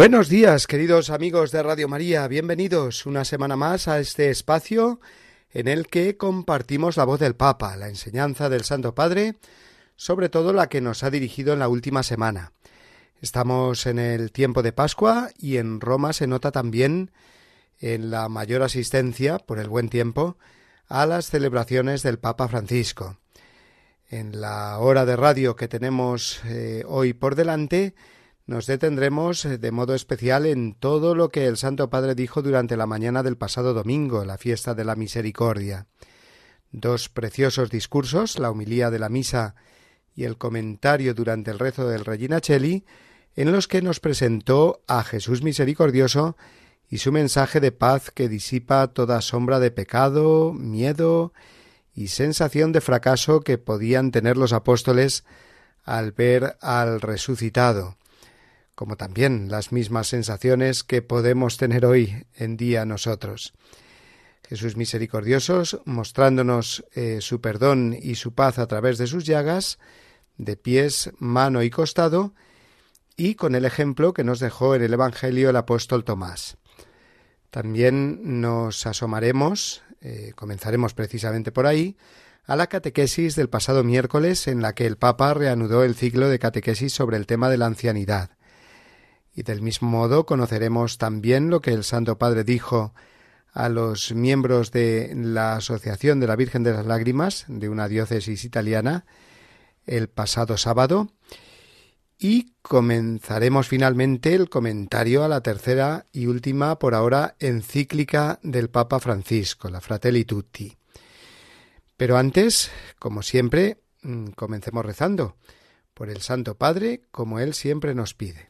Buenos días, queridos amigos de Radio María, bienvenidos una semana más a este espacio en el que compartimos la voz del Papa, la enseñanza del Santo Padre, sobre todo la que nos ha dirigido en la última semana. Estamos en el tiempo de Pascua y en Roma se nota también en la mayor asistencia, por el buen tiempo, a las celebraciones del Papa Francisco. En la hora de radio que tenemos eh, hoy por delante, nos detendremos eh, de modo especial en todo lo que el Santo Padre dijo durante la mañana del pasado domingo, la fiesta de la Misericordia. Dos preciosos discursos, la humilía de la misa y el comentario durante el rezo del Regina Cheli, en los que nos presentó a Jesús misericordioso y su mensaje de paz que disipa toda sombra de pecado, miedo y sensación de fracaso que podían tener los apóstoles al ver al resucitado como también las mismas sensaciones que podemos tener hoy en día nosotros. Jesús misericordiosos, mostrándonos eh, su perdón y su paz a través de sus llagas, de pies, mano y costado, y con el ejemplo que nos dejó en el Evangelio el apóstol Tomás. También nos asomaremos, eh, comenzaremos precisamente por ahí, a la catequesis del pasado miércoles en la que el Papa reanudó el ciclo de catequesis sobre el tema de la ancianidad. Y del mismo modo conoceremos también lo que el Santo Padre dijo a los miembros de la Asociación de la Virgen de las Lágrimas de una diócesis italiana el pasado sábado y comenzaremos finalmente el comentario a la tercera y última por ahora encíclica del Papa Francisco, la Fratelli Tutti. Pero antes, como siempre, mm, comencemos rezando por el Santo Padre como Él siempre nos pide.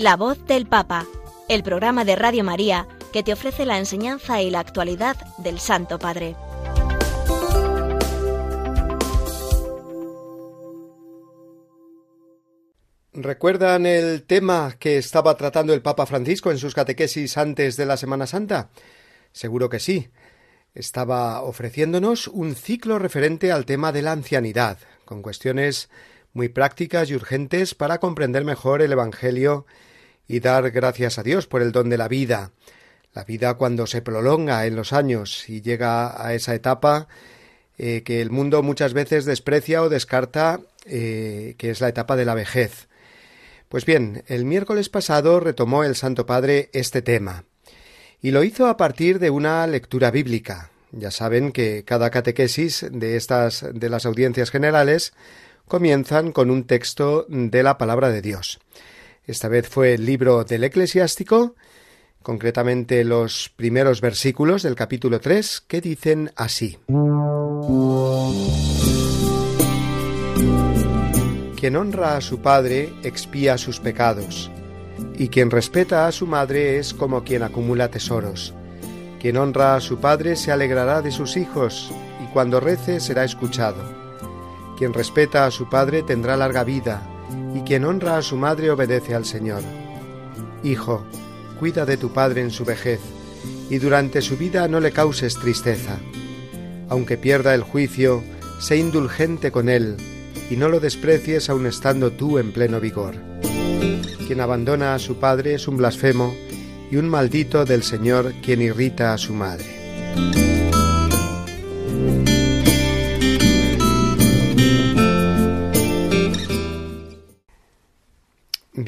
La voz del Papa, el programa de Radio María que te ofrece la enseñanza y la actualidad del Santo Padre. ¿Recuerdan el tema que estaba tratando el Papa Francisco en sus catequesis antes de la Semana Santa? Seguro que sí. Estaba ofreciéndonos un ciclo referente al tema de la ancianidad, con cuestiones muy prácticas y urgentes para comprender mejor el Evangelio y dar gracias a Dios por el don de la vida. La vida cuando se prolonga en los años y llega a esa etapa eh, que el mundo muchas veces desprecia o descarta, eh, que es la etapa de la vejez. Pues bien, el miércoles pasado retomó el Santo Padre este tema, y lo hizo a partir de una lectura bíblica. Ya saben que cada catequesis de estas de las audiencias generales comienzan con un texto de la palabra de Dios. Esta vez fue el libro del eclesiástico, concretamente los primeros versículos del capítulo 3, que dicen así. Quien honra a su padre expía sus pecados, y quien respeta a su madre es como quien acumula tesoros. Quien honra a su padre se alegrará de sus hijos, y cuando rece será escuchado. Quien respeta a su padre tendrá larga vida, y quien honra a su madre obedece al Señor. Hijo, cuida de tu padre en su vejez, y durante su vida no le causes tristeza. Aunque pierda el juicio, sé indulgente con él, y no lo desprecies aun estando tú en pleno vigor. Quien abandona a su padre es un blasfemo, y un maldito del Señor quien irrita a su madre.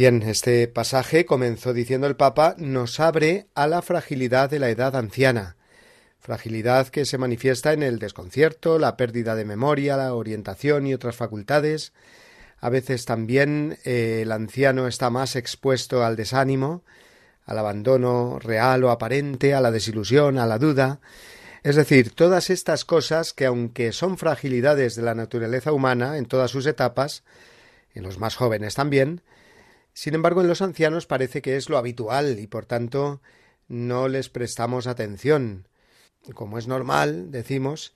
Bien, este pasaje, comenzó diciendo el Papa, nos abre a la fragilidad de la edad anciana, fragilidad que se manifiesta en el desconcierto, la pérdida de memoria, la orientación y otras facultades. A veces también eh, el anciano está más expuesto al desánimo, al abandono real o aparente, a la desilusión, a la duda. Es decir, todas estas cosas que aunque son fragilidades de la naturaleza humana en todas sus etapas, en los más jóvenes también, sin embargo en los ancianos parece que es lo habitual y por tanto no les prestamos atención como es normal, decimos,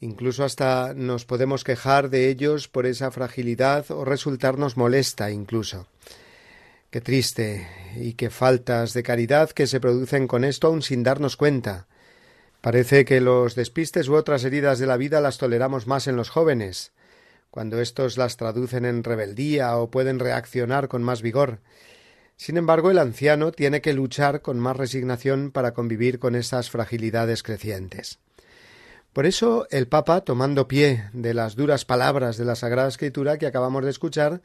incluso hasta nos podemos quejar de ellos por esa fragilidad o resultarnos molesta incluso. Qué triste y qué faltas de caridad que se producen con esto aun sin darnos cuenta. Parece que los despistes u otras heridas de la vida las toleramos más en los jóvenes, cuando éstos las traducen en rebeldía o pueden reaccionar con más vigor, sin embargo, el anciano tiene que luchar con más resignación para convivir con esas fragilidades crecientes. Por eso el Papa, tomando pie de las duras palabras de la Sagrada Escritura que acabamos de escuchar,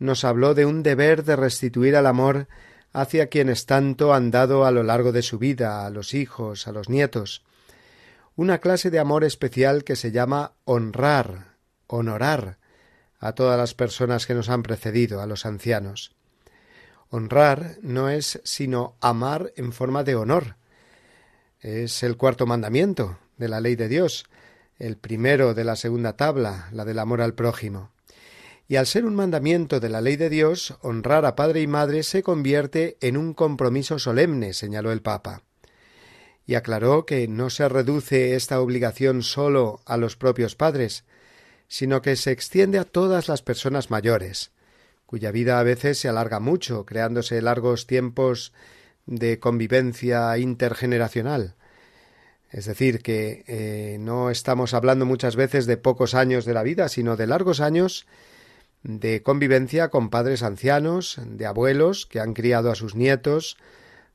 nos habló de un deber de restituir al amor hacia quienes tanto han dado a lo largo de su vida, a los hijos, a los nietos, una clase de amor especial que se llama honrar, honorar a todas las personas que nos han precedido, a los ancianos. Honrar no es sino amar en forma de honor. Es el cuarto mandamiento de la ley de Dios, el primero de la segunda tabla, la del amor al prójimo. Y al ser un mandamiento de la ley de Dios, honrar a padre y madre se convierte en un compromiso solemne, señaló el Papa. Y aclaró que no se reduce esta obligación sólo a los propios padres, sino que se extiende a todas las personas mayores, cuya vida a veces se alarga mucho, creándose largos tiempos de convivencia intergeneracional. Es decir, que eh, no estamos hablando muchas veces de pocos años de la vida, sino de largos años de convivencia con padres ancianos, de abuelos que han criado a sus nietos,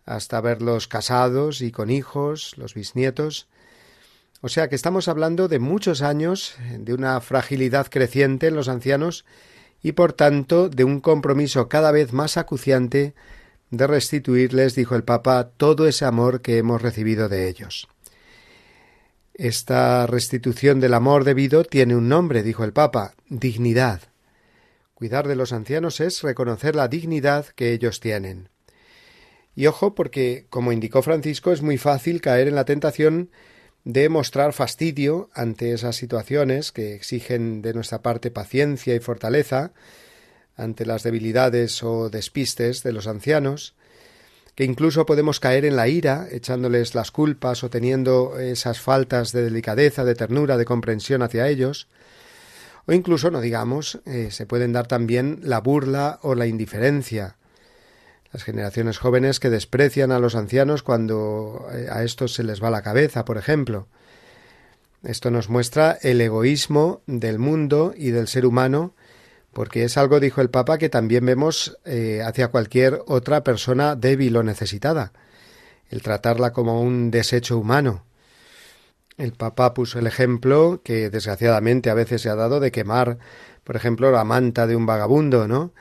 hasta verlos casados y con hijos, los bisnietos. O sea que estamos hablando de muchos años, de una fragilidad creciente en los ancianos y por tanto de un compromiso cada vez más acuciante de restituirles, dijo el Papa, todo ese amor que hemos recibido de ellos. Esta restitución del amor debido tiene un nombre, dijo el Papa, dignidad. Cuidar de los ancianos es reconocer la dignidad que ellos tienen. Y ojo porque, como indicó Francisco, es muy fácil caer en la tentación de mostrar fastidio ante esas situaciones que exigen de nuestra parte paciencia y fortaleza, ante las debilidades o despistes de los ancianos, que incluso podemos caer en la ira, echándoles las culpas o teniendo esas faltas de delicadeza, de ternura, de comprensión hacia ellos, o incluso, no digamos, eh, se pueden dar también la burla o la indiferencia, las generaciones jóvenes que desprecian a los ancianos cuando eh, a estos se les va la cabeza, por ejemplo. Esto nos muestra el egoísmo del mundo y del ser humano, porque es algo, dijo el Papa, que también vemos eh, hacia cualquier otra persona débil o necesitada, el tratarla como un desecho humano. El Papa puso el ejemplo que desgraciadamente a veces se ha dado de quemar, por ejemplo, la manta de un vagabundo, ¿no?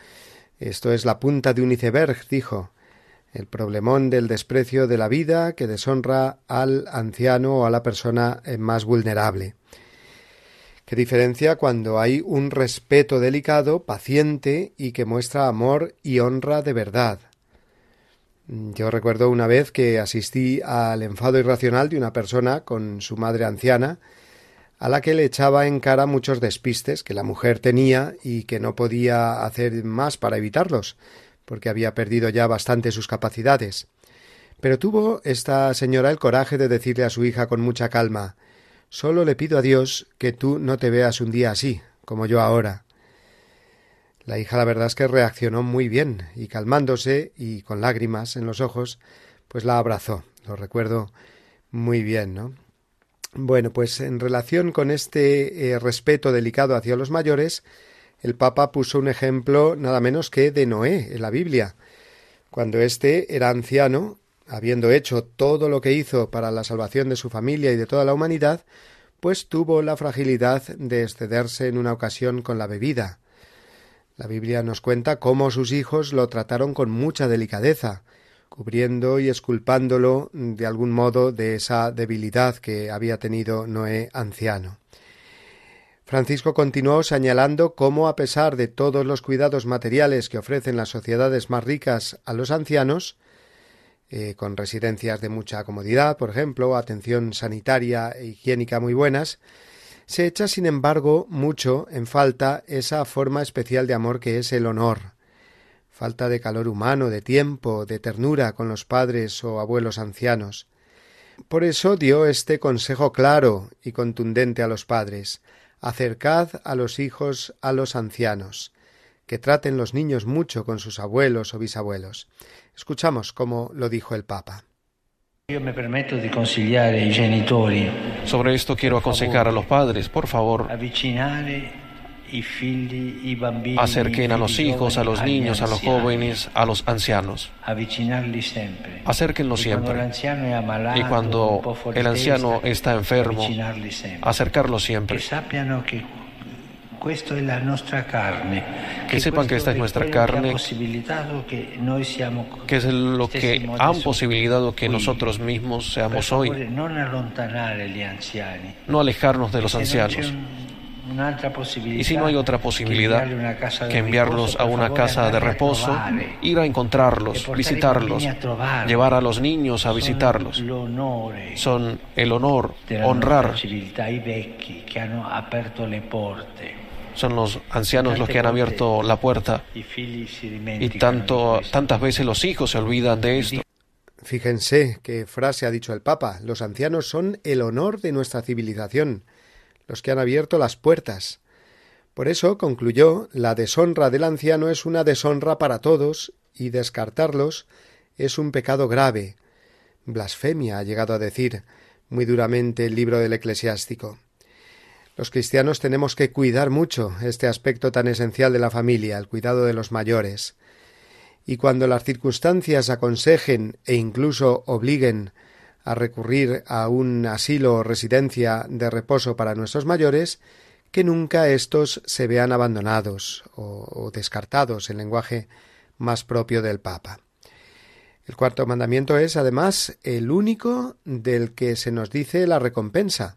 Esto es la punta de un iceberg, dijo, el problemón del desprecio de la vida que deshonra al anciano o a la persona eh, más vulnerable. Qué diferencia cuando hay un respeto delicado, paciente y que muestra amor y honra de verdad. Yo recuerdo una vez que asistí al enfado irracional de una persona con su madre anciana, a la que le echaba en cara muchos despistes que la mujer tenía y que no podía hacer más para evitarlos, porque había perdido ya bastante sus capacidades. Pero tuvo esta señora el coraje de decirle a su hija con mucha calma Solo le pido a Dios que tú no te veas un día así, como yo ahora. La hija la verdad es que reaccionó muy bien, y calmándose y con lágrimas en los ojos, pues la abrazó. Lo recuerdo muy bien, ¿no? Bueno, pues en relación con este eh, respeto delicado hacia los mayores, el Papa puso un ejemplo nada menos que de Noé en la Biblia. Cuando éste era anciano, habiendo hecho todo lo que hizo para la salvación de su familia y de toda la humanidad, pues tuvo la fragilidad de excederse en una ocasión con la bebida. La Biblia nos cuenta cómo sus hijos lo trataron con mucha delicadeza, cubriendo y esculpándolo de algún modo de esa debilidad que había tenido Noé anciano. Francisco continuó señalando cómo, a pesar de todos los cuidados materiales que ofrecen las sociedades más ricas a los ancianos, eh, con residencias de mucha comodidad, por ejemplo, atención sanitaria e higiénica muy buenas, se echa, sin embargo, mucho en falta esa forma especial de amor que es el honor, falta de calor humano, de tiempo, de ternura con los padres o abuelos ancianos. Por eso dio este consejo claro y contundente a los padres acercad a los hijos a los ancianos, que traten los niños mucho con sus abuelos o bisabuelos. Escuchamos cómo lo dijo el Papa. Yo me permito de conciliar genitori. Sobre esto quiero aconsejar a los padres, por favor, Acerquen a los hijos, a los niños, a los jóvenes, a los ancianos. Acérquenlos siempre. Y cuando el anciano está enfermo, acercarlo siempre. Que sepan que esta es nuestra carne, que es lo que han posibilitado que nosotros mismos seamos hoy. No alejarnos de los ancianos. Y si no hay otra posibilidad que enviarlos a una casa de reposo, ir a encontrarlos, visitarlos, llevar a los niños a visitarlos, son el honor, honrar. Son los ancianos los que han abierto la puerta y tanto, tantas veces los hijos se olvidan de esto. Fíjense qué frase ha dicho el Papa. Los ancianos son el honor de nuestra civilización los que han abierto las puertas. Por eso, concluyó, la deshonra del anciano es una deshonra para todos y descartarlos es un pecado grave. Blasfemia, ha llegado a decir muy duramente el libro del eclesiástico. Los cristianos tenemos que cuidar mucho este aspecto tan esencial de la familia, el cuidado de los mayores. Y cuando las circunstancias aconsejen e incluso obliguen a recurrir a un asilo o residencia de reposo para nuestros mayores, que nunca éstos se vean abandonados o, o descartados, en lenguaje más propio del Papa. El cuarto mandamiento es, además, el único del que se nos dice la recompensa.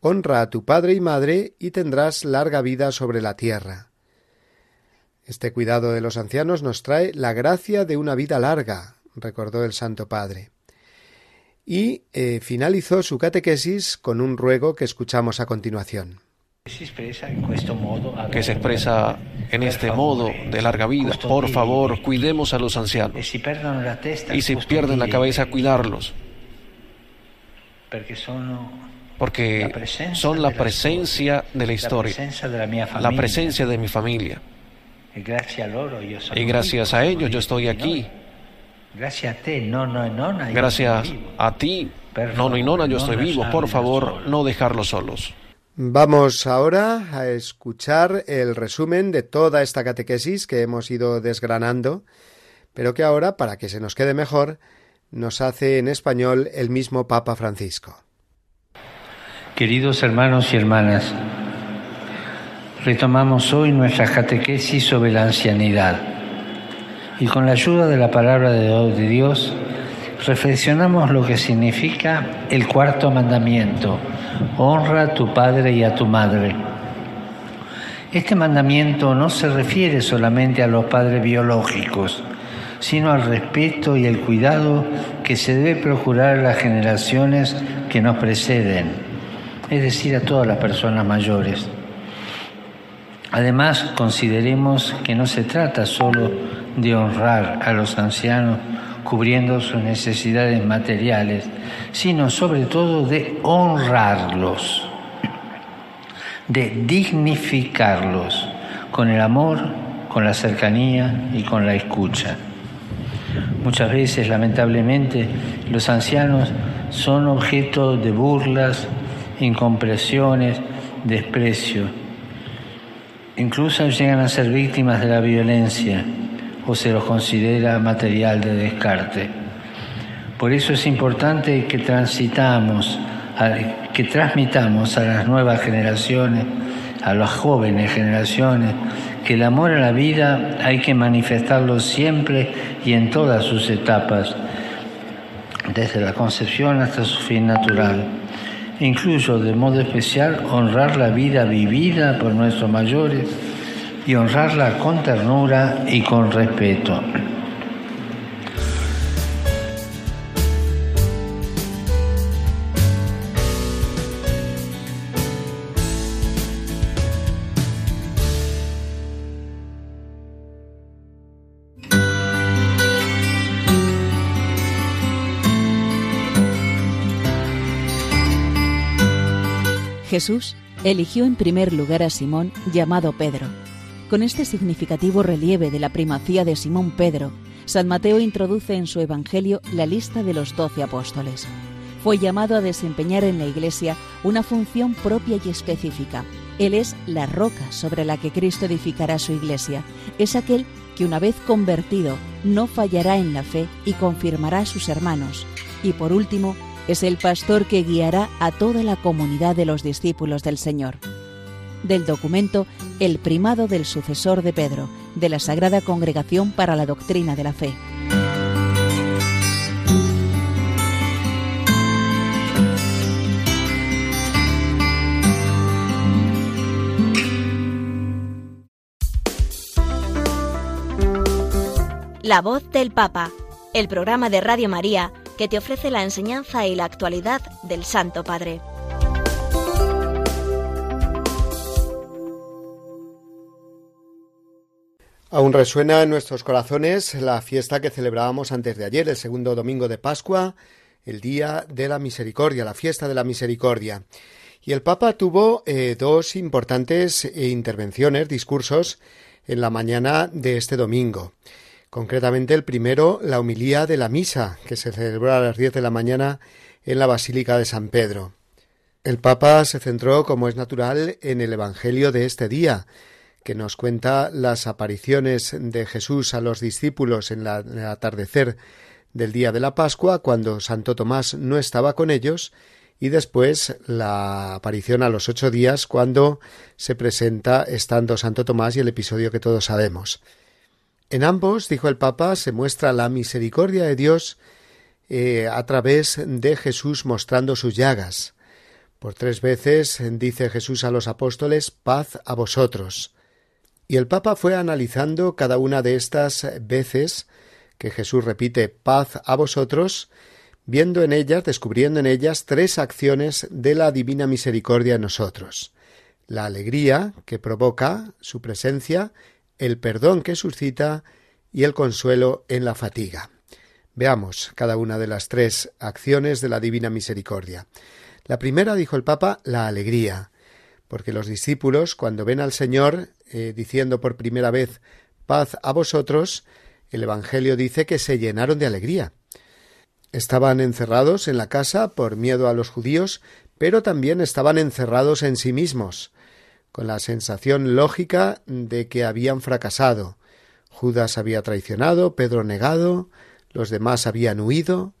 Honra a tu padre y madre y tendrás larga vida sobre la tierra. Este cuidado de los ancianos nos trae la gracia de una vida larga, recordó el Santo Padre y eh, finalizó su catequesis con un ruego que escuchamos a continuación. Que se expresa en este modo de larga vida. Por favor, cuidemos a los ancianos. Y si pierden la cabeza, cuidarlos. Porque son la presencia de la historia, la presencia de mi familia. Y gracias a ellos yo estoy aquí Gracias a ti, nono y nona. Gracias a ti, nono y nona, yo estoy vivo. Por favor, no dejarlos solos. Vamos ahora a escuchar el resumen de toda esta catequesis que hemos ido desgranando, pero que ahora, para que se nos quede mejor, nos hace en español el mismo Papa Francisco. Queridos hermanos y hermanas, retomamos hoy nuestra catequesis sobre la ancianidad y con la ayuda de la palabra de Dios reflexionamos lo que significa el cuarto mandamiento, honra a tu padre y a tu madre. Este mandamiento no se refiere solamente a los padres biológicos, sino al respeto y el cuidado que se debe procurar a las generaciones que nos preceden, es decir, a todas las personas mayores. Además, consideremos que no se trata solo de honrar a los ancianos cubriendo sus necesidades materiales, sino sobre todo de honrarlos, de dignificarlos con el amor, con la cercanía y con la escucha. Muchas veces, lamentablemente, los ancianos son objeto de burlas, incompresiones, desprecio. Incluso llegan a ser víctimas de la violencia o se los considera material de descarte. Por eso es importante que transitamos, que transmitamos a las nuevas generaciones, a las jóvenes generaciones, que el amor a la vida hay que manifestarlo siempre y en todas sus etapas, desde la concepción hasta su fin natural. Incluso de modo especial honrar la vida vivida por nuestros mayores y honrarla con ternura y con respeto. Jesús eligió en primer lugar a Simón llamado Pedro con este significativo relieve de la primacía de Simón Pedro, San Mateo introduce en su Evangelio la lista de los doce apóstoles. Fue llamado a desempeñar en la Iglesia una función propia y específica. Él es la roca sobre la que Cristo edificará su Iglesia. Es aquel que una vez convertido no fallará en la fe y confirmará a sus hermanos. Y por último, es el pastor que guiará a toda la comunidad de los discípulos del Señor del documento El primado del sucesor de Pedro, de la Sagrada Congregación para la Doctrina de la Fe. La voz del Papa, el programa de Radio María que te ofrece la enseñanza y la actualidad del Santo Padre. Aún resuena en nuestros corazones la fiesta que celebrábamos antes de ayer, el segundo domingo de Pascua, el Día de la Misericordia, la fiesta de la Misericordia. Y el Papa tuvo eh, dos importantes eh, intervenciones, discursos, en la mañana de este domingo. Concretamente el primero, la humilía de la misa, que se celebró a las diez de la mañana en la Basílica de San Pedro. El Papa se centró, como es natural, en el Evangelio de este día, que nos cuenta las apariciones de Jesús a los discípulos en, el atardecer del día de la Pascua, cuando Santo Tomás no estaba con ellos, y después la aparición a los ocho días, cuando se presenta estando Santo Tomás y el episodio que todos sabemos. En ambos, dijo el Papa, se muestra la misericordia de Dios eh, a través de Jesús mostrando sus llagas. Por tres veces dice Jesús a los apóstoles paz a vosotros. Y el Papa fue analizando cada una de estas veces que Jesús repite paz a vosotros, viendo en ellas, descubriendo en ellas tres acciones de la divina misericordia en nosotros. La alegría que provoca su presencia, el perdón que suscita y el consuelo en la fatiga. Veamos cada una de las tres acciones de la divina misericordia. La primera, dijo el Papa, la alegría, porque los discípulos, cuando ven al Señor, eh, diciendo por primera vez paz a vosotros, el Evangelio dice que se llenaron de alegría. Estaban encerrados en la casa por miedo a los judíos, pero también estaban encerrados en sí mismos, con la sensación lógica de que habían fracasado. Judas había traicionado, Pedro negado, los demás habían huido,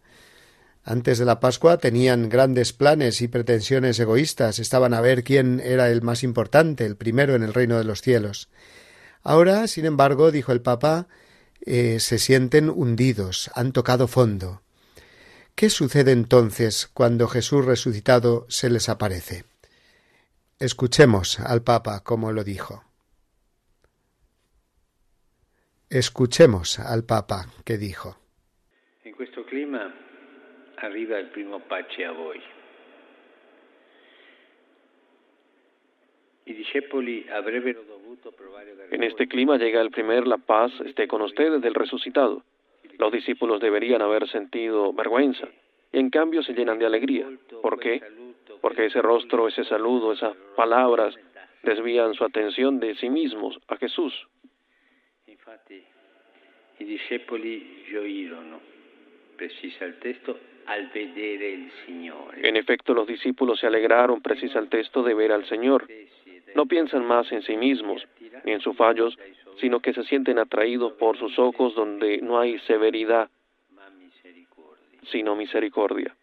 antes de la Pascua tenían grandes planes y pretensiones egoístas, estaban a ver quién era el más importante, el primero en el reino de los cielos. Ahora, sin embargo, dijo el Papa, eh, se sienten hundidos, han tocado fondo. ¿Qué sucede entonces cuando Jesús resucitado se les aparece? Escuchemos al Papa como lo dijo. Escuchemos al Papa que dijo. En questo clima arriva il primo voi. En este clima llega el primer la paz esté con ustedes del resucitado. Los discípulos deberían haber sentido vergüenza y en cambio se llenan de alegría. ¿Por qué? Porque ese rostro, ese saludo, esas palabras desvían su atención de sí mismos a Jesús. I discepoli gioirono, precisa el texto, al vedere il Signore. En efecto, los discípulos se alegraron, precisa el texto, de ver al Señor. No piensan más en sí mismos ni en sus fallos, sino que se sienten atraídos por sus ojos donde no hay severidad, sino misericordia.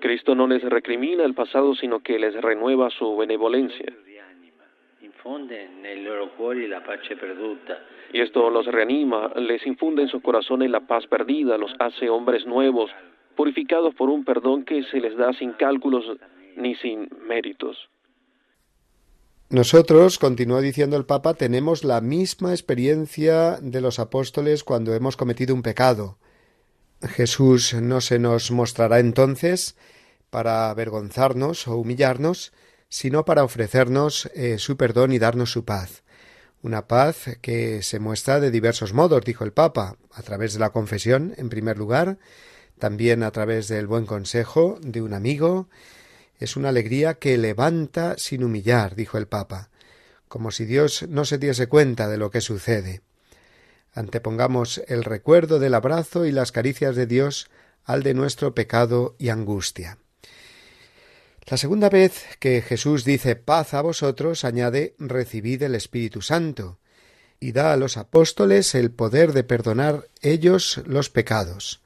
Cristo no les recrimina el pasado, sino que les renueva su benevolencia. Y esto los reanima, les infunde en sus corazones la paz perdida, los hace hombres nuevos, purificados por un perdón que se les da sin cálculos ni sin méritos. Nosotros, continuó diciendo el Papa, tenemos la misma experiencia de los apóstoles cuando hemos cometido un pecado. Jesús no se nos mostrará entonces para avergonzarnos o humillarnos, sino para ofrecernos eh, su perdón y darnos su paz. Una paz que se muestra de diversos modos, dijo el Papa, a través de la confesión, en primer lugar, también a través del buen consejo de un amigo. Es una alegría que levanta sin humillar, dijo el Papa, como si Dios no se diese cuenta de lo que sucede. Antepongamos el recuerdo del abrazo y las caricias de Dios al de nuestro pecado y angustia. La segunda vez que Jesús dice paz a vosotros, añade recibid el Espíritu Santo, y da a los apóstoles el poder de perdonar ellos los pecados.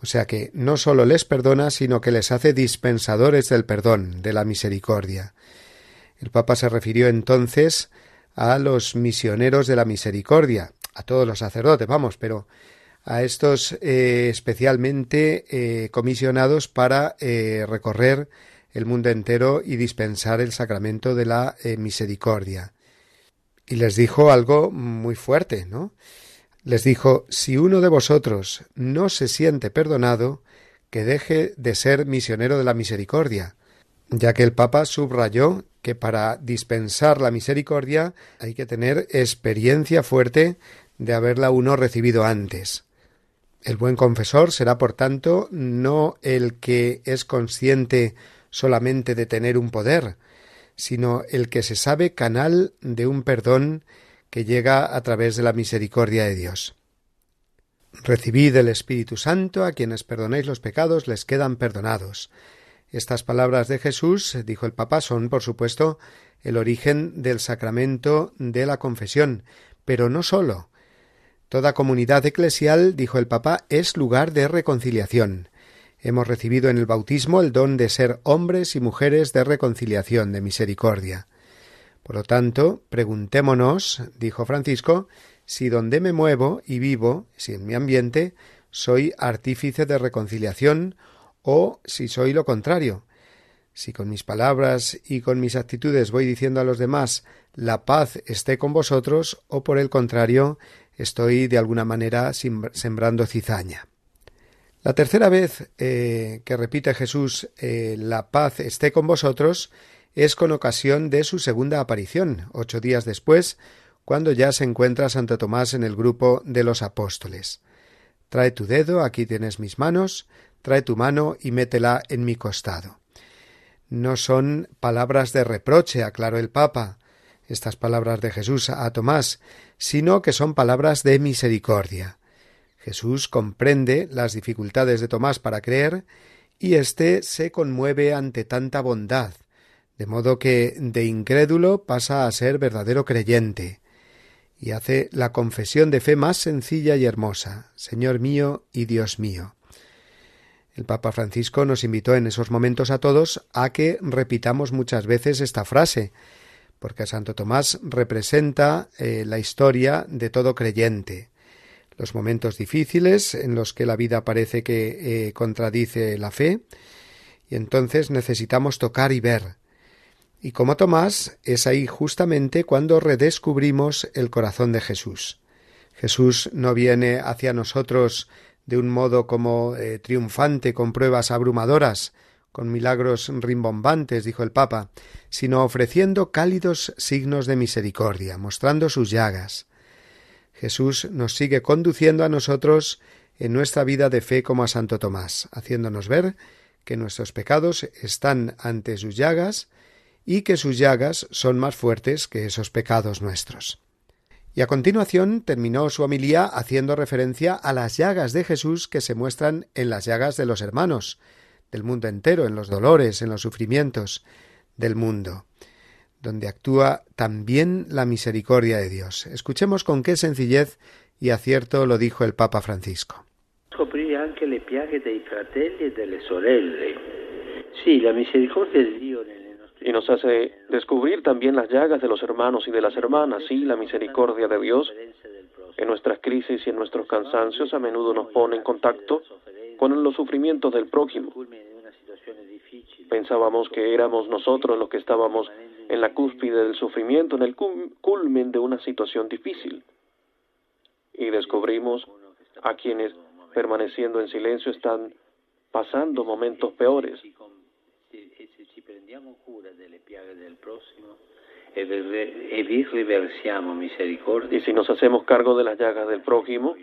O sea que no sólo les perdona, sino que les hace dispensadores del perdón, de la misericordia. El Papa se refirió entonces a los misioneros de la misericordia, a todos los sacerdotes, vamos, pero a estos eh, especialmente eh, comisionados para eh, recorrer el mundo entero y dispensar el sacramento de la eh, misericordia. Y les dijo algo muy fuerte, ¿no? Les dijo, si uno de vosotros no se siente perdonado, que deje de ser misionero de la misericordia, ya que el Papa subrayó que para dispensar la misericordia hay que tener experiencia fuerte de haberla uno recibido antes. El buen confesor será, por tanto, no el que es consciente solamente de tener un poder, sino el que se sabe canal de un perdón que llega a través de la misericordia de Dios. Recibid el Espíritu Santo, a quienes perdonéis los pecados les quedan perdonados. Estas palabras de Jesús, dijo el Papa, son, por supuesto, el origen del sacramento de la confesión, pero no sólo. Toda comunidad eclesial, dijo el Papa, es lugar de reconciliación. Hemos recibido en el bautismo el don de ser hombres y mujeres de reconciliación, de misericordia. Por lo tanto, preguntémonos, dijo Francisco, si donde me muevo y vivo, si en mi ambiente, soy artífice de reconciliación o si soy lo contrario. Si con mis palabras y con mis actitudes voy diciendo a los demás la paz esté con vosotros o por el contrario estoy de alguna manera sembrando cizaña. La tercera vez eh, que repite Jesús eh, la paz esté con vosotros es con ocasión de su segunda aparición, ocho días después, cuando ya se encuentra Santo Tomás en el grupo de los apóstoles. Trae tu dedo, aquí tienes mis manos, trae tu mano y métela en mi costado. No son palabras de reproche, aclaró el Papa, estas palabras de Jesús a Tomás, sino que son palabras de misericordia. Jesús comprende las dificultades de Tomás para creer y éste se conmueve ante tanta bondad, de modo que de incrédulo pasa a ser verdadero creyente, y hace la confesión de fe más sencilla y hermosa, Señor mío y Dios mío. El Papa Francisco nos invitó en esos momentos a todos a que repitamos muchas veces esta frase, porque Santo Tomás representa eh, la historia de todo creyente los momentos difíciles en los que la vida parece que eh, contradice la fe, y entonces necesitamos tocar y ver. Y como Tomás, es ahí justamente cuando redescubrimos el corazón de Jesús. Jesús no viene hacia nosotros de un modo como eh, triunfante con pruebas abrumadoras, con milagros rimbombantes, dijo el Papa, sino ofreciendo cálidos signos de misericordia, mostrando sus llagas. Jesús nos sigue conduciendo a nosotros en nuestra vida de fe como a Santo Tomás, haciéndonos ver que nuestros pecados están ante sus llagas y que sus llagas son más fuertes que esos pecados nuestros. Y a continuación terminó su homilía haciendo referencia a las llagas de Jesús que se muestran en las llagas de los hermanos, del mundo entero, en los dolores, en los sufrimientos del mundo, donde actúa también la misericordia de Dios. Escuchemos con qué sencillez y acierto lo dijo el Papa Francisco. Sí, la misericordia de Dios y nos hace descubrir también las llagas de los hermanos y de las hermanas, sí, la misericordia de Dios. En nuestras crisis y en nuestros cansancios a menudo nos pone en contacto con los sufrimientos del prójimo. Pensábamos que éramos nosotros los que estábamos en la cúspide del sufrimiento, en el culmen de una situación difícil. Y descubrimos a quienes, permaneciendo en silencio, están pasando momentos peores. Y si nos hacemos cargo de las llagas del prójimo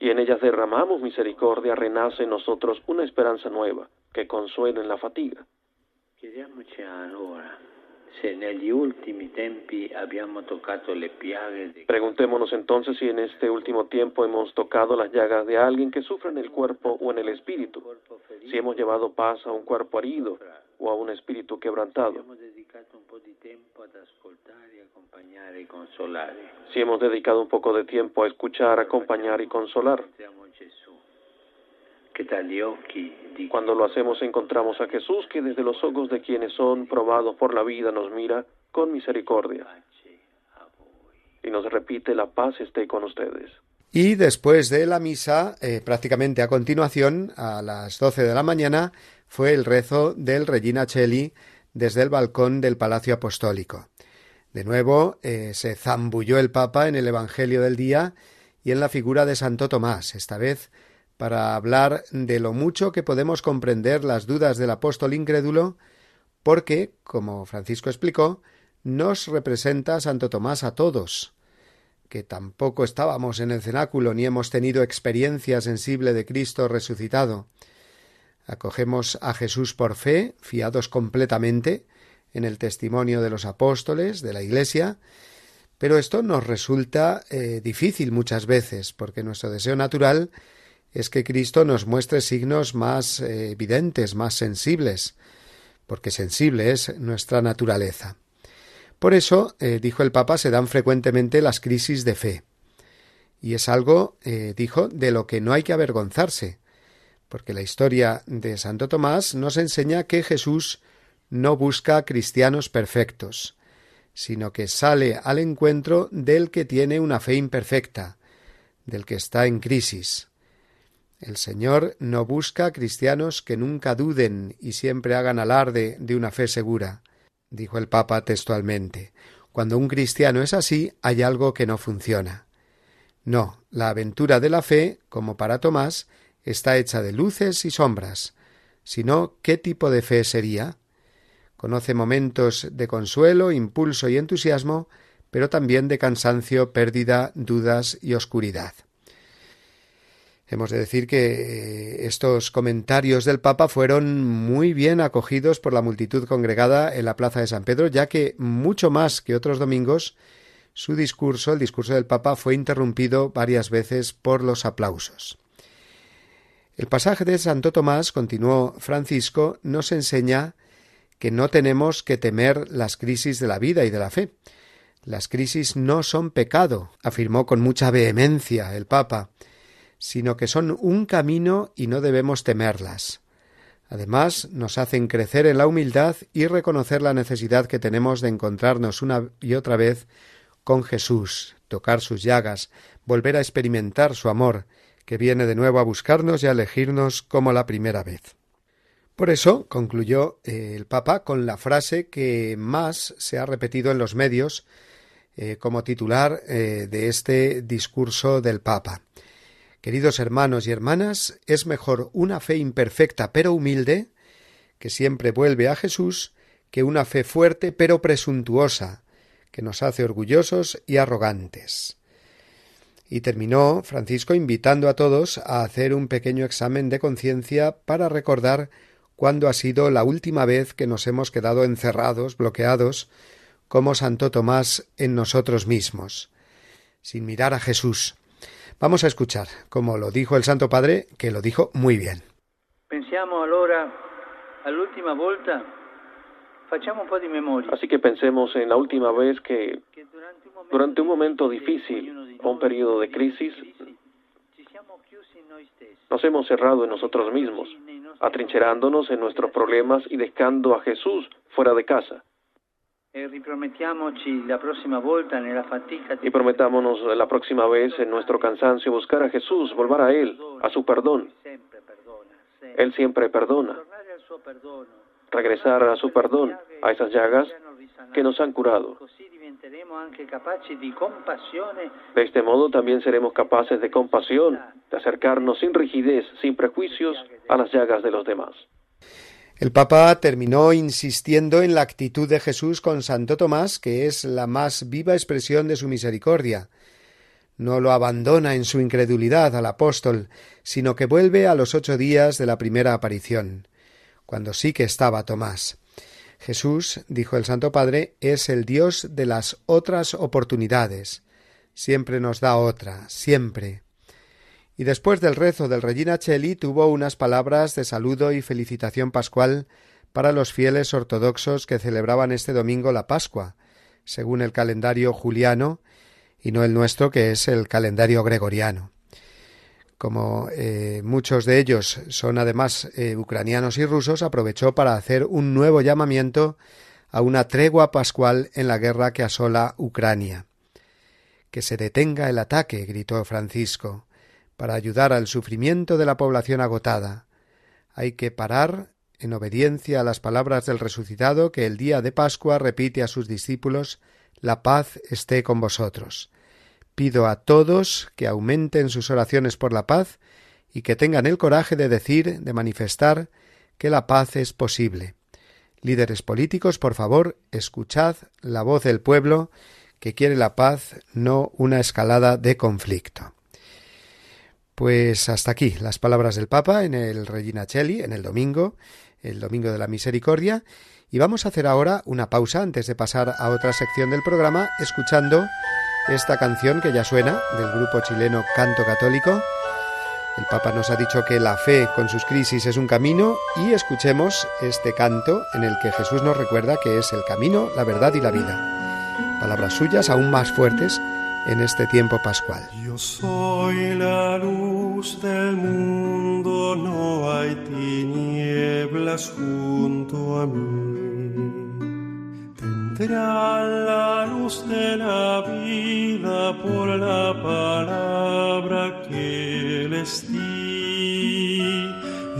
y en ellas derramamos misericordia, renace en nosotros una esperanza nueva que consuela en la fatiga. Preguntémonos entonces si en este último tiempo hemos tocado las llagas de alguien que sufre en el cuerpo o en el espíritu, si hemos llevado paz a un cuerpo herido o a un espíritu quebrantado. Si hemos dedicado un poco de tiempo a escuchar, acompañar y consolar. Cuando lo hacemos encontramos a Jesús que desde los ojos de quienes son probados por la vida nos mira con misericordia y nos repite la paz esté con ustedes. Y después de la misa, eh, prácticamente a continuación, a las doce de la mañana, fue el rezo del Regina Cheli desde el balcón del Palacio Apostólico. De nuevo eh, se zambulló el Papa en el Evangelio del día y en la figura de Santo Tomás, esta vez para hablar de lo mucho que podemos comprender las dudas del apóstol incrédulo, porque, como Francisco explicó, nos representa Santo Tomás a todos, que tampoco estábamos en el cenáculo ni hemos tenido experiencia sensible de Cristo resucitado, Acogemos a Jesús por fe, fiados completamente en el testimonio de los apóstoles, de la Iglesia, pero esto nos resulta eh, difícil muchas veces, porque nuestro deseo natural es que Cristo nos muestre signos más eh, evidentes, más sensibles, porque sensible es nuestra naturaleza. Por eso, eh, dijo el Papa, se dan frecuentemente las crisis de fe. Y es algo, dijo, de lo que no hay que avergonzarse, porque la historia de Santo Tomás nos enseña que Jesús no busca cristianos perfectos, sino que sale al encuentro del que tiene una fe imperfecta, del que está en crisis. El Señor no busca cristianos que nunca duden y siempre hagan alarde de una fe segura, dijo el Papa textualmente. Cuando un cristiano es así, hay algo que no funciona. No, la aventura de la fe, como para Tomás, está hecha de luces y sombras, sino qué tipo de fe sería. Conoce momentos de consuelo, impulso y entusiasmo, pero también de cansancio, pérdida, dudas y oscuridad. Hemos de decir que eh, estos comentarios del Papa fueron muy bien acogidos por la multitud congregada en la Plaza de San Pedro, ya que mucho más que otros domingos, su discurso, el discurso del Papa, fue interrumpido varias veces por los aplausos. El pasaje de Santo Tomás, continuó Francisco, nos enseña que no tenemos que temer las crisis de la vida y de la fe. Las crisis no son pecado, afirmó con mucha vehemencia el Papa, sino que son un camino y no debemos temerlas. Además, nos hacen crecer en la humildad y reconocer la necesidad que tenemos de encontrarnos una y otra vez con Jesús, tocar sus llagas, volver a experimentar su amor, que viene de nuevo a buscarnos y a elegirnos como la primera vez. Por eso concluyó eh, el Papa con la frase que más se ha repetido en los medios eh, como titular eh, de este discurso del Papa, Queridos hermanos y hermanas, es mejor una fe imperfecta pero humilde, que siempre vuelve a Jesús, que una fe fuerte pero presuntuosa, que nos hace orgullosos y arrogantes. Y terminó Francisco invitando a todos a hacer un pequeño examen de conciencia para recordar cuándo ha sido la última vez que nos hemos quedado encerrados, bloqueados, como Santo Tomás en nosotros mismos, sin mirar a Jesús, Vamos a escuchar, como lo dijo el Santo Padre, que lo dijo muy bien. Pensiamo allora all'ultima volta, facciamo un po' di memoria. Así que pensemos en la última vez que durante un momento difícil o un periodo de crisis nos hemos cerrado en nosotros mismos, atrincherándonos en nuestros problemas y dejando a Jesús fuera de casa. E la próxima volta Y prometámonos la próxima vez en nuestro cansancio buscar a Jesús, volver a Él, a su perdón. Él siempre perdona. Regresar a su perdón, a esas llagas que nos han curado. De este modo también seremos capaces de compasión, de acercarnos sin rigidez, sin prejuicios a las llagas de los demás. El Papa terminó insistiendo en la actitud de Jesús con Santo Tomás, que es la más viva expresión de su misericordia. No lo abandona en su incredulidad al apóstol, sino que vuelve a los ocho días de la primera aparición, cuando sí que estaba Tomás. Jesús, dijo el Santo Padre, es el Dios de las otras oportunidades. Siempre nos da otra, siempre y después del rezo del Regina Cheli tuvo unas palabras de saludo y felicitación pascual para los fieles ortodoxos que celebraban este domingo la Pascua, según el calendario juliano y no el nuestro que es el calendario gregoriano. Como eh, muchos de ellos son además eh, ucranianos y rusos, aprovechó para hacer un nuevo llamamiento a una tregua pascual en la guerra que asola Ucrania. Que se detenga el ataque, gritó Francisco para ayudar al sufrimiento de la población agotada. Hay que parar en obediencia a las palabras del resucitado que el día de Pascua repite a sus discípulos La paz esté con vosotros. Pido a todos que aumenten sus oraciones por la paz y que tengan el coraje de decir, de manifestar, que la paz es posible. Líderes políticos, por favor, escuchad la voz del pueblo que quiere la paz, no una escalada de conflicto. Pues hasta aquí las palabras del Papa en el Regina Cheli, en el domingo, el domingo de la misericordia, y vamos a hacer ahora una pausa antes de pasar a otra sección del programa, escuchando esta canción que ya suena del grupo chileno Canto Católico. El Papa nos ha dicho que la fe con sus crisis es un camino y escuchemos este canto en el que Jesús nos recuerda que es el camino, la verdad y la vida. Palabras suyas aún más fuertes en este tiempo pascual. Yo soy la luz del mundo, no hay tinieblas junto a mí. Tendrán la luz de la vida por la palabra que les di.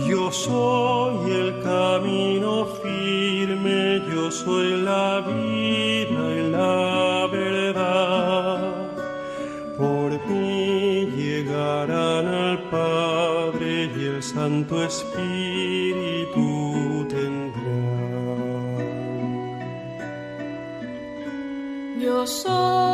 Yo soy el camino firme, yo soy la vida y la Santo Espíritu tendrán. Yo soy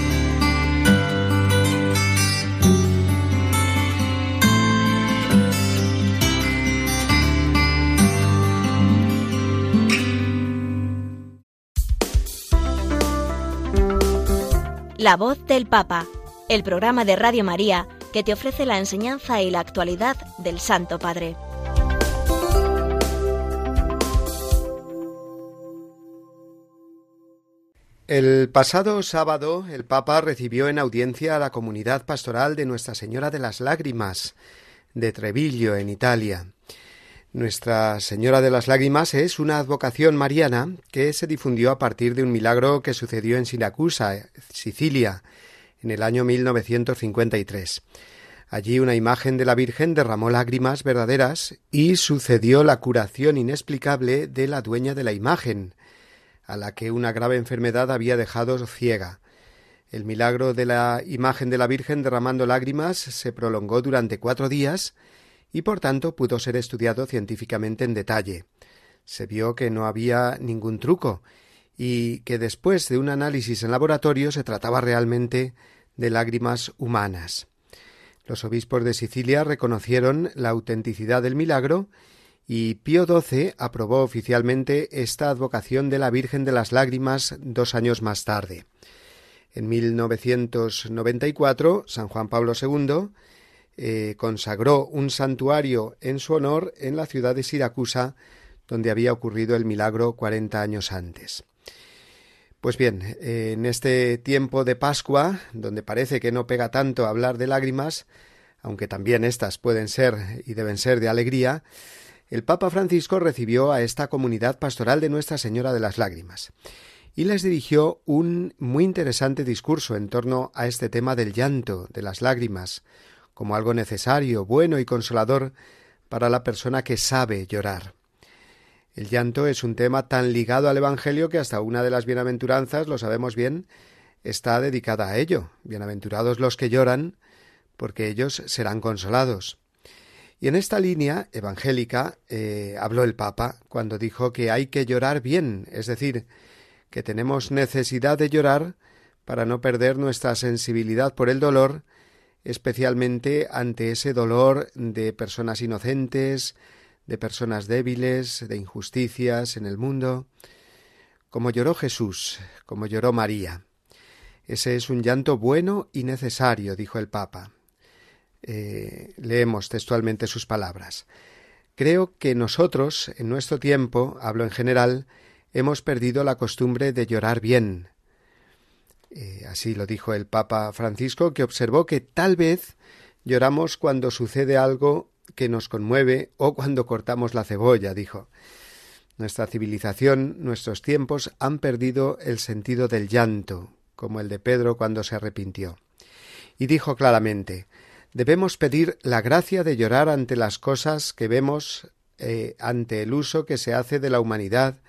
La voz del Papa, el programa de Radio María que te ofrece la enseñanza y la actualidad del Santo Padre. El pasado sábado el Papa recibió en audiencia a la comunidad pastoral de Nuestra Señora de las Lágrimas de Treviglio, en Italia. Nuestra Señora de las Lágrimas es una advocación mariana que se difundió a partir de un milagro que sucedió en Siracusa, Sicilia, en el año 1953. Allí una imagen de la Virgen derramó lágrimas verdaderas y sucedió la curación inexplicable de la dueña de la imagen, a la que una grave enfermedad había dejado ciega. El milagro de la imagen de la Virgen derramando lágrimas se prolongó durante cuatro días y por tanto pudo ser estudiado científicamente en detalle. Se vio que no había ningún truco y que después de un análisis en laboratorio se trataba realmente de lágrimas humanas. Los obispos de Sicilia reconocieron la autenticidad del milagro y Pío XII aprobó oficialmente esta advocación de la Virgen de las Lágrimas dos años más tarde. En 1994, San Juan Pablo II eh, consagró un santuario en su honor en la ciudad de Siracusa, donde había ocurrido el milagro cuarenta años antes. Pues bien, en este tiempo de Pascua, donde parece que no pega tanto hablar de lágrimas, aunque también éstas pueden ser y deben ser de alegría, el Papa Francisco recibió a esta comunidad pastoral de Nuestra Señora de las Lágrimas y les dirigió un muy interesante discurso en torno a este tema del llanto, de las lágrimas, como algo necesario, bueno y consolador para la persona que sabe llorar. El llanto es un tema tan ligado al Evangelio que hasta una de las bienaventuranzas, lo sabemos bien, está dedicada a ello. Bienaventurados los que lloran, porque ellos serán consolados. Y en esta línea evangélica eh, habló el Papa cuando dijo que hay que llorar bien, es decir, que tenemos necesidad de llorar para no perder nuestra sensibilidad por el dolor, especialmente ante ese dolor de personas inocentes, de personas débiles, de injusticias en el mundo, como lloró Jesús, como lloró María. Ese es un llanto bueno y necesario, dijo el Papa. Eh, leemos textualmente sus palabras. Creo que nosotros, en nuestro tiempo, hablo en general, hemos perdido la costumbre de llorar bien. Eh, así lo dijo el Papa Francisco, que observó que tal vez lloramos cuando sucede algo que nos conmueve o cuando cortamos la cebolla, dijo. Nuestra civilización, nuestros tiempos han perdido el sentido del llanto, como el de Pedro cuando se arrepintió. Y dijo claramente debemos pedir la gracia de llorar ante las cosas que vemos, eh, ante el uso que se hace de la humanidad,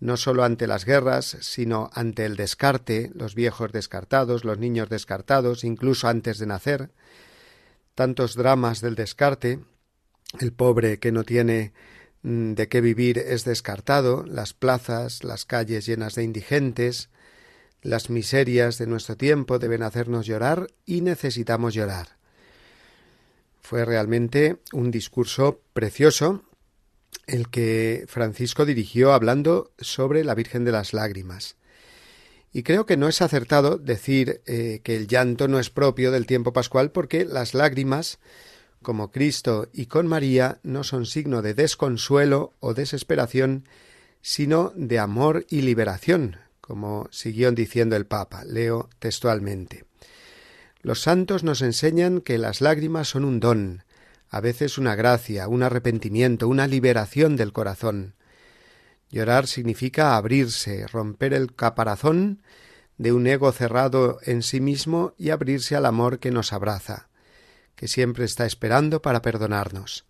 no sólo ante las guerras, sino ante el descarte, los viejos descartados, los niños descartados, incluso antes de nacer, tantos dramas del descarte, el pobre que no tiene mm, de qué vivir es descartado, las plazas, las calles llenas de indigentes, las miserias de nuestro tiempo deben hacernos llorar y necesitamos llorar. Fue realmente un discurso precioso el que Francisco dirigió hablando sobre la Virgen de las Lágrimas. Y creo que no es acertado decir eh, que el llanto no es propio del tiempo pascual porque las lágrimas, como Cristo y con María, no son signo de desconsuelo o desesperación, sino de amor y liberación, como siguió diciendo el Papa. Leo textualmente. Los santos nos enseñan que las lágrimas son un don, a veces una gracia, un arrepentimiento, una liberación del corazón. Llorar significa abrirse, romper el caparazón de un ego cerrado en sí mismo y abrirse al amor que nos abraza, que siempre está esperando para perdonarnos.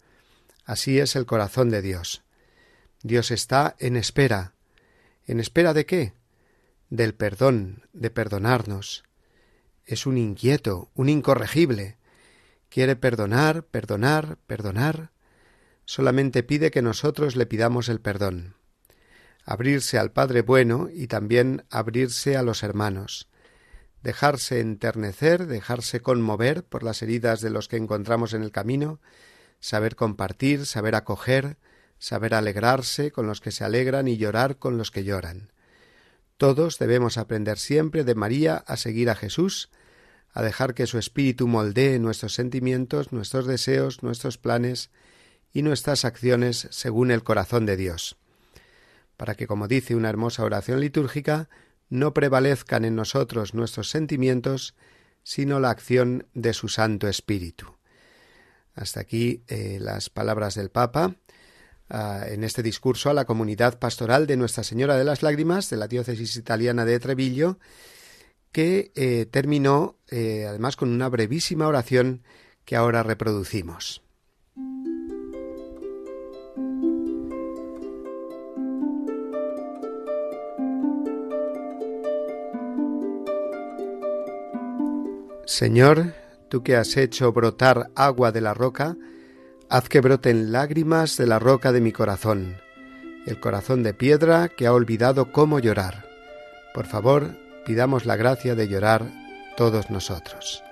Así es el corazón de Dios. Dios está en espera. ¿En espera de qué? Del perdón, de perdonarnos es un inquieto, un incorregible. Quiere perdonar, perdonar, perdonar. Solamente pide que nosotros le pidamos el perdón. abrirse al Padre bueno y también abrirse a los hermanos, dejarse enternecer, dejarse conmover por las heridas de los que encontramos en el camino, saber compartir, saber acoger, saber alegrarse con los que se alegran y llorar con los que lloran. Todos debemos aprender siempre de María a seguir a Jesús, a dejar que su espíritu moldee nuestros sentimientos, nuestros deseos, nuestros planes y nuestras acciones según el corazón de Dios, para que, como dice una hermosa oración litúrgica, no prevalezcan en nosotros nuestros sentimientos, sino la acción de su Santo Espíritu. Hasta aquí eh, las palabras del Papa ah, en este discurso a la comunidad pastoral de Nuestra Señora de las Lágrimas de la diócesis italiana de Treviglio, que eh, terminó eh, además con una brevísima oración que ahora reproducimos. Señor, tú que has hecho brotar agua de la roca, haz que broten lágrimas de la roca de mi corazón, el corazón de piedra que ha olvidado cómo llorar. Por favor, pidamos la gracia de llorar todos nosotros.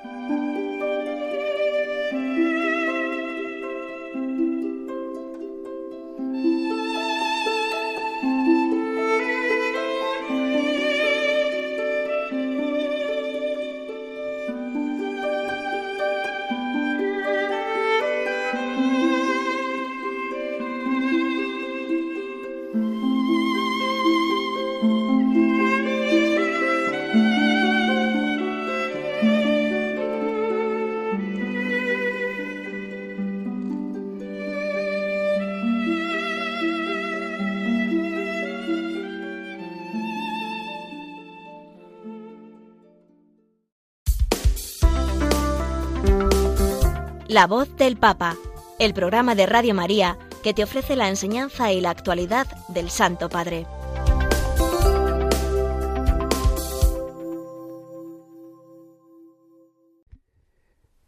La voz del Papa, el programa de Radio María que te ofrece la enseñanza y la actualidad del Santo Padre.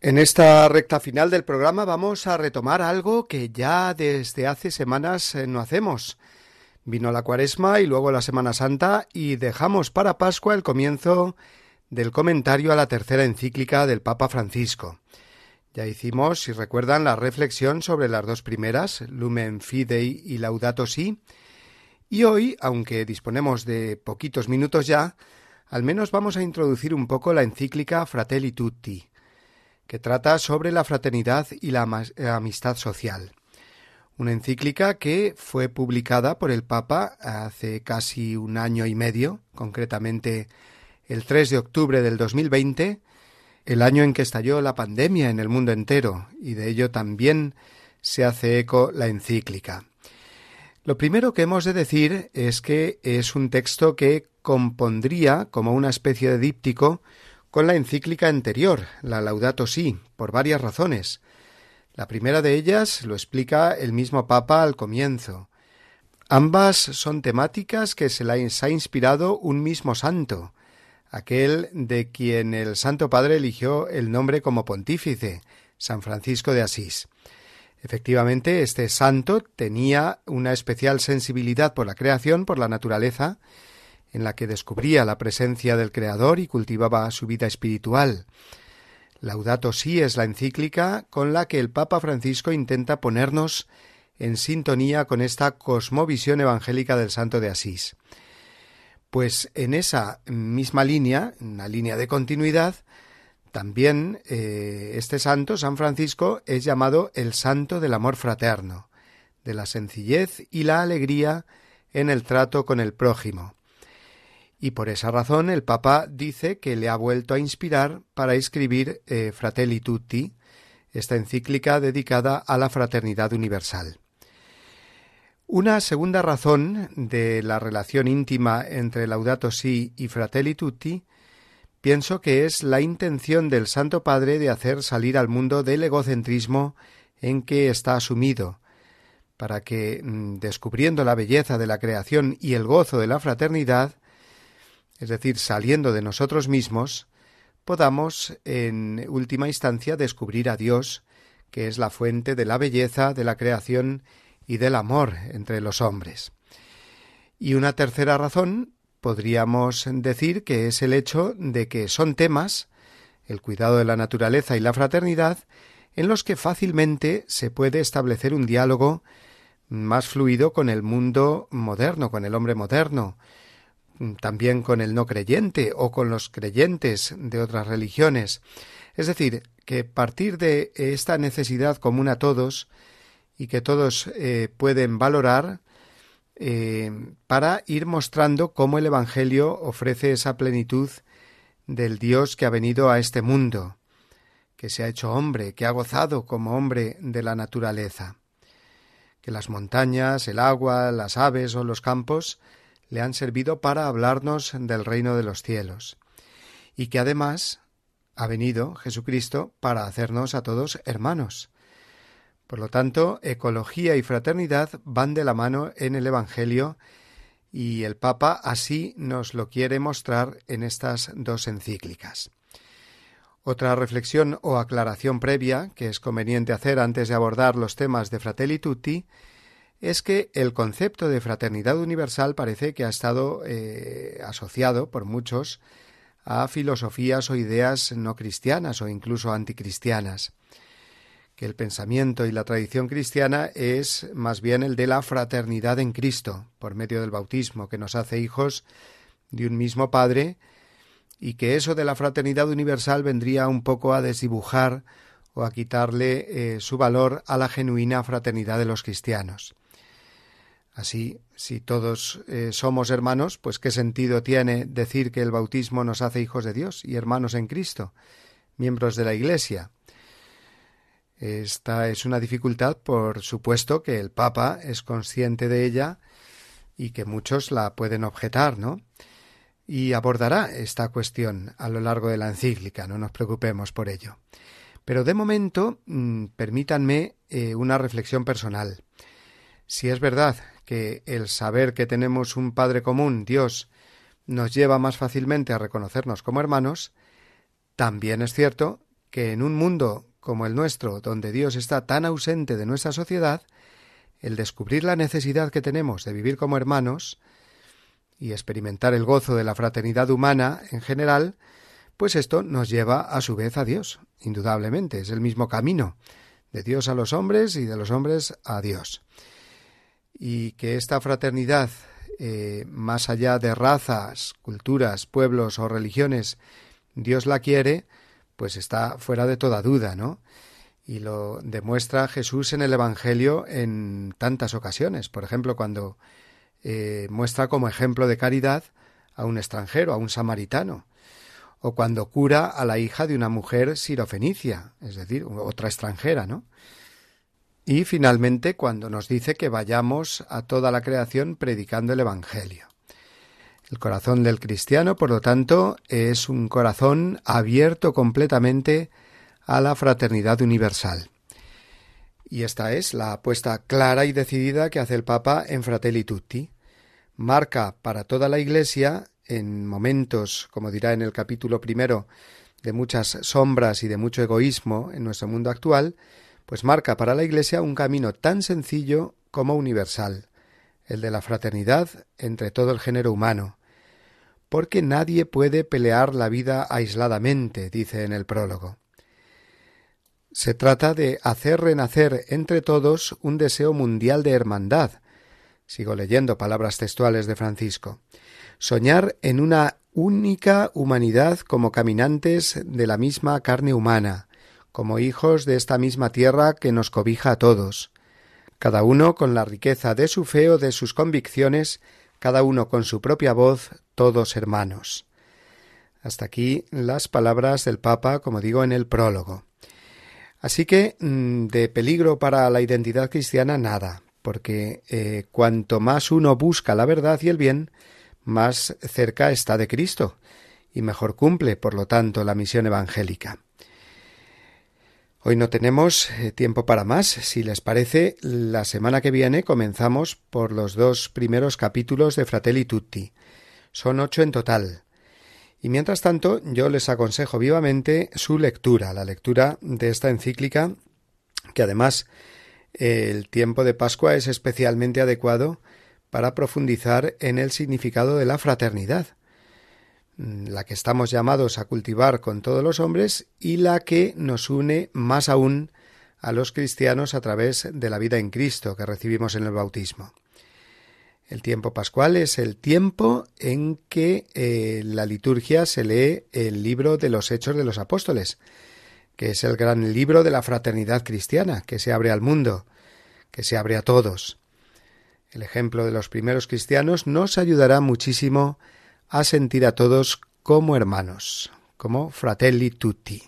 En esta recta final del programa vamos a retomar algo que ya desde hace semanas eh, no hacemos. Vino la cuaresma y luego la Semana Santa y dejamos para Pascua el comienzo del comentario a la tercera encíclica del Papa Francisco. Ya hicimos, si recuerdan, la reflexión sobre las dos primeras, Lumen Fidei y Laudato Si, y hoy, aunque disponemos de poquitos minutos ya, al menos vamos a introducir un poco la encíclica Fratelli Tutti, que trata sobre la fraternidad y la amistad social. Una encíclica que fue publicada por el Papa hace casi un año y medio, concretamente el 3 de octubre del 2020, el año en que estalló la pandemia en el mundo entero, y de ello también se hace eco la encíclica. Lo primero que hemos de decir es que es un texto que compondría como una especie de díptico con la encíclica anterior, la Laudato Si, por varias razones. La primera de ellas lo explica el mismo Papa al comienzo. Ambas son temáticas que se les ha inspirado un mismo santo, aquel de quien el Santo Padre eligió el nombre como pontífice, San Francisco de Asís. Efectivamente, este santo tenía una especial sensibilidad por la creación, por la naturaleza, en la que descubría la presencia del Creador y cultivaba su vida espiritual. Laudato Si es la encíclica con la que el Papa Francisco intenta ponernos en sintonía con esta cosmovisión evangélica del Santo de Asís. Pues en esa misma línea, una línea de continuidad, también eh, este santo, San Francisco, es llamado el santo del amor fraterno, de la sencillez y la alegría en el trato con el prójimo. Y por esa razón el Papa dice que le ha vuelto a inspirar para escribir eh, Fratelli Tutti, esta encíclica dedicada a la fraternidad universal. Una segunda razón de la relación íntima entre Laudato Si y Fratelli Tutti pienso que es la intención del Santo Padre de hacer salir al mundo del egocentrismo en que está asumido, para que, mm, descubriendo la belleza de la creación y el gozo de la fraternidad, es decir, saliendo de nosotros mismos, podamos, en última instancia, descubrir a Dios, que es la fuente de la belleza de la creación y del amor entre los hombres. Y una tercera razón podríamos decir que es el hecho de que son temas, el cuidado de la naturaleza y la fraternidad, en los que fácilmente se puede establecer un diálogo más fluido con el mundo moderno, con el hombre moderno, también con el no creyente o con los creyentes de otras religiones. Es decir, que partir de esta necesidad común a todos y que todos eh, pueden valorar eh, para ir mostrando cómo el Evangelio ofrece esa plenitud del Dios que ha venido a este mundo, que se ha hecho hombre, que ha gozado como hombre de la naturaleza, que las montañas, el agua, las aves o los campos le han servido para hablarnos del reino de los cielos, y que además ha venido Jesucristo para hacernos a todos hermanos. Por lo tanto, ecología y fraternidad van de la mano en el Evangelio y el Papa así nos lo quiere mostrar en estas dos encíclicas. Otra reflexión o aclaración previa que es conveniente hacer antes de abordar los temas de Fratelli Tutti es que el concepto de fraternidad universal parece que ha estado eh, asociado por muchos a filosofías o ideas no cristianas o incluso anticristianas, que el pensamiento y la tradición cristiana es más bien el de la fraternidad en Cristo, por medio del bautismo, que nos hace hijos de un mismo Padre, y que eso de la fraternidad universal vendría un poco a desdibujar o a quitarle eh, su valor a la genuina fraternidad de los cristianos. Así, si todos eh, somos hermanos, pues qué sentido tiene decir que el bautismo nos hace hijos de Dios y hermanos en Cristo, miembros de la Iglesia. Esta es una dificultad, por supuesto, que el Papa es consciente de ella y que muchos la pueden objetar, ¿no? Y abordará esta cuestión a lo largo de la encíclica, no nos preocupemos por ello. Pero de momento, mm, permítanme eh, una reflexión personal. Si es verdad que el saber que tenemos un Padre común, Dios, nos lleva más fácilmente a reconocernos como hermanos, también es cierto que en un mundo como el nuestro, donde Dios está tan ausente de nuestra sociedad, el descubrir la necesidad que tenemos de vivir como hermanos y experimentar el gozo de la fraternidad humana en general, pues esto nos lleva a su vez a Dios, indudablemente, es el mismo camino, de Dios a los hombres y de los hombres a Dios. Y que esta fraternidad, eh, más allá de razas, culturas, pueblos o religiones, Dios la quiere, pues está fuera de toda duda, ¿no? Y lo demuestra Jesús en el Evangelio en tantas ocasiones. Por ejemplo, cuando eh, muestra como ejemplo de caridad a un extranjero, a un samaritano, o cuando cura a la hija de una mujer sirofenicia, es decir, otra extranjera, ¿no? Y finalmente cuando nos dice que vayamos a toda la creación predicando el Evangelio. El corazón del cristiano, por lo tanto, es un corazón abierto completamente a la fraternidad universal. Y esta es la apuesta clara y decidida que hace el Papa en Fratelli Tutti. Marca para toda la Iglesia, en momentos, como dirá en el capítulo primero, de muchas sombras y de mucho egoísmo en nuestro mundo actual, pues marca para la Iglesia un camino tan sencillo como universal, el de la fraternidad entre todo el género humano, porque nadie puede pelear la vida aisladamente, dice en el prólogo. Se trata de hacer renacer entre todos un deseo mundial de hermandad. Sigo leyendo palabras textuales de Francisco. Soñar en una única humanidad como caminantes de la misma carne humana, como hijos de esta misma tierra que nos cobija a todos, cada uno con la riqueza de su fe o de sus convicciones, cada uno con su propia voz, todos hermanos. Hasta aquí las palabras del Papa, como digo, en el prólogo. Así que mm, de peligro para la identidad cristiana nada, porque eh, cuanto más uno busca la verdad y el bien, más cerca está de Cristo, y mejor cumple, por lo tanto, la misión evangélica. Hoy no tenemos eh, tiempo para más. Si les parece, la semana que viene comenzamos por los dos primeros capítulos de Fratelli Tutti. Son ocho en total. Y mientras tanto, yo les aconsejo vivamente su lectura, la lectura de esta encíclica, que además el tiempo de Pascua es especialmente adecuado para profundizar en el significado de la fraternidad, la que estamos llamados a cultivar con todos los hombres y la que nos une más aún a los cristianos a través de la vida en Cristo que recibimos en el bautismo. El tiempo pascual es el tiempo en que eh, la liturgia se lee el libro de los Hechos de los Apóstoles, que es el gran libro de la fraternidad cristiana, que se abre al mundo, que se abre a todos. El ejemplo de los primeros cristianos nos ayudará muchísimo a sentir a todos como hermanos, como fratelli tutti.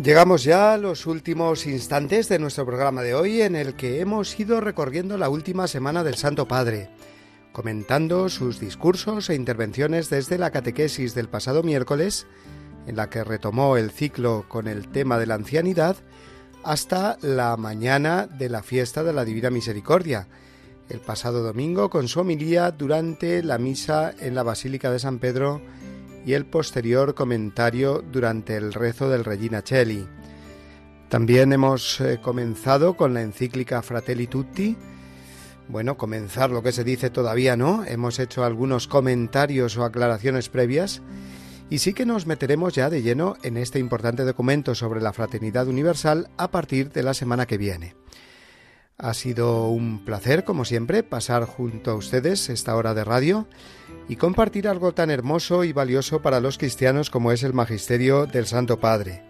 Llegamos ya a los últimos instantes de nuestro programa de hoy en el que hemos ido recorriendo la última semana del Santo Padre, comentando sus discursos e intervenciones desde la catequesis del pasado miércoles, en la que retomó el ciclo con el tema de la ancianidad, hasta la mañana de la fiesta de la Divina Misericordia, el pasado domingo con su homilía durante la misa en la Basílica de San Pedro y el posterior comentario durante el rezo del Regina Cheli. También hemos eh, comenzado con la encíclica Fratelli Tutti. Bueno, comenzar lo que se dice todavía no. Hemos hecho algunos comentarios o aclaraciones previas y sí que nos meteremos ya de lleno en este importante documento sobre la fraternidad universal a partir de la semana que viene. Ha sido un placer, como siempre, pasar junto a ustedes esta hora de radio y compartir algo tan hermoso y valioso para los cristianos como es el magisterio del Santo Padre.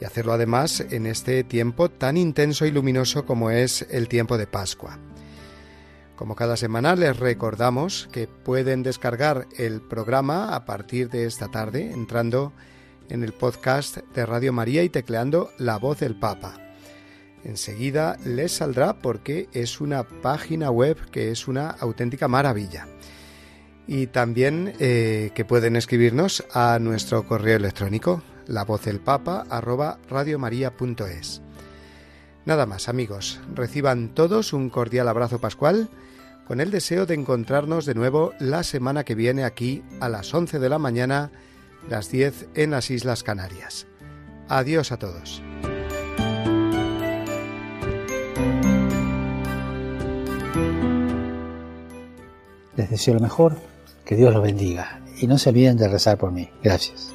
Y hacerlo además en este tiempo tan intenso y luminoso como es el tiempo de Pascua. Como cada semana les recordamos que pueden descargar el programa a partir de esta tarde entrando en el podcast de Radio María y tecleando La voz del Papa. Enseguida les saldrá porque es una página web que es una auténtica maravilla y también eh, que pueden escribirnos a nuestro correo electrónico la del. Nada más amigos, reciban todos un cordial abrazo pascual con el deseo de encontrarnos de nuevo la semana que viene aquí a las 11 de la mañana, las 10 en las Islas Canarias. Adiós a todos. Les deseo lo mejor que Dios los bendiga y no se olviden de rezar por mí. Gracias.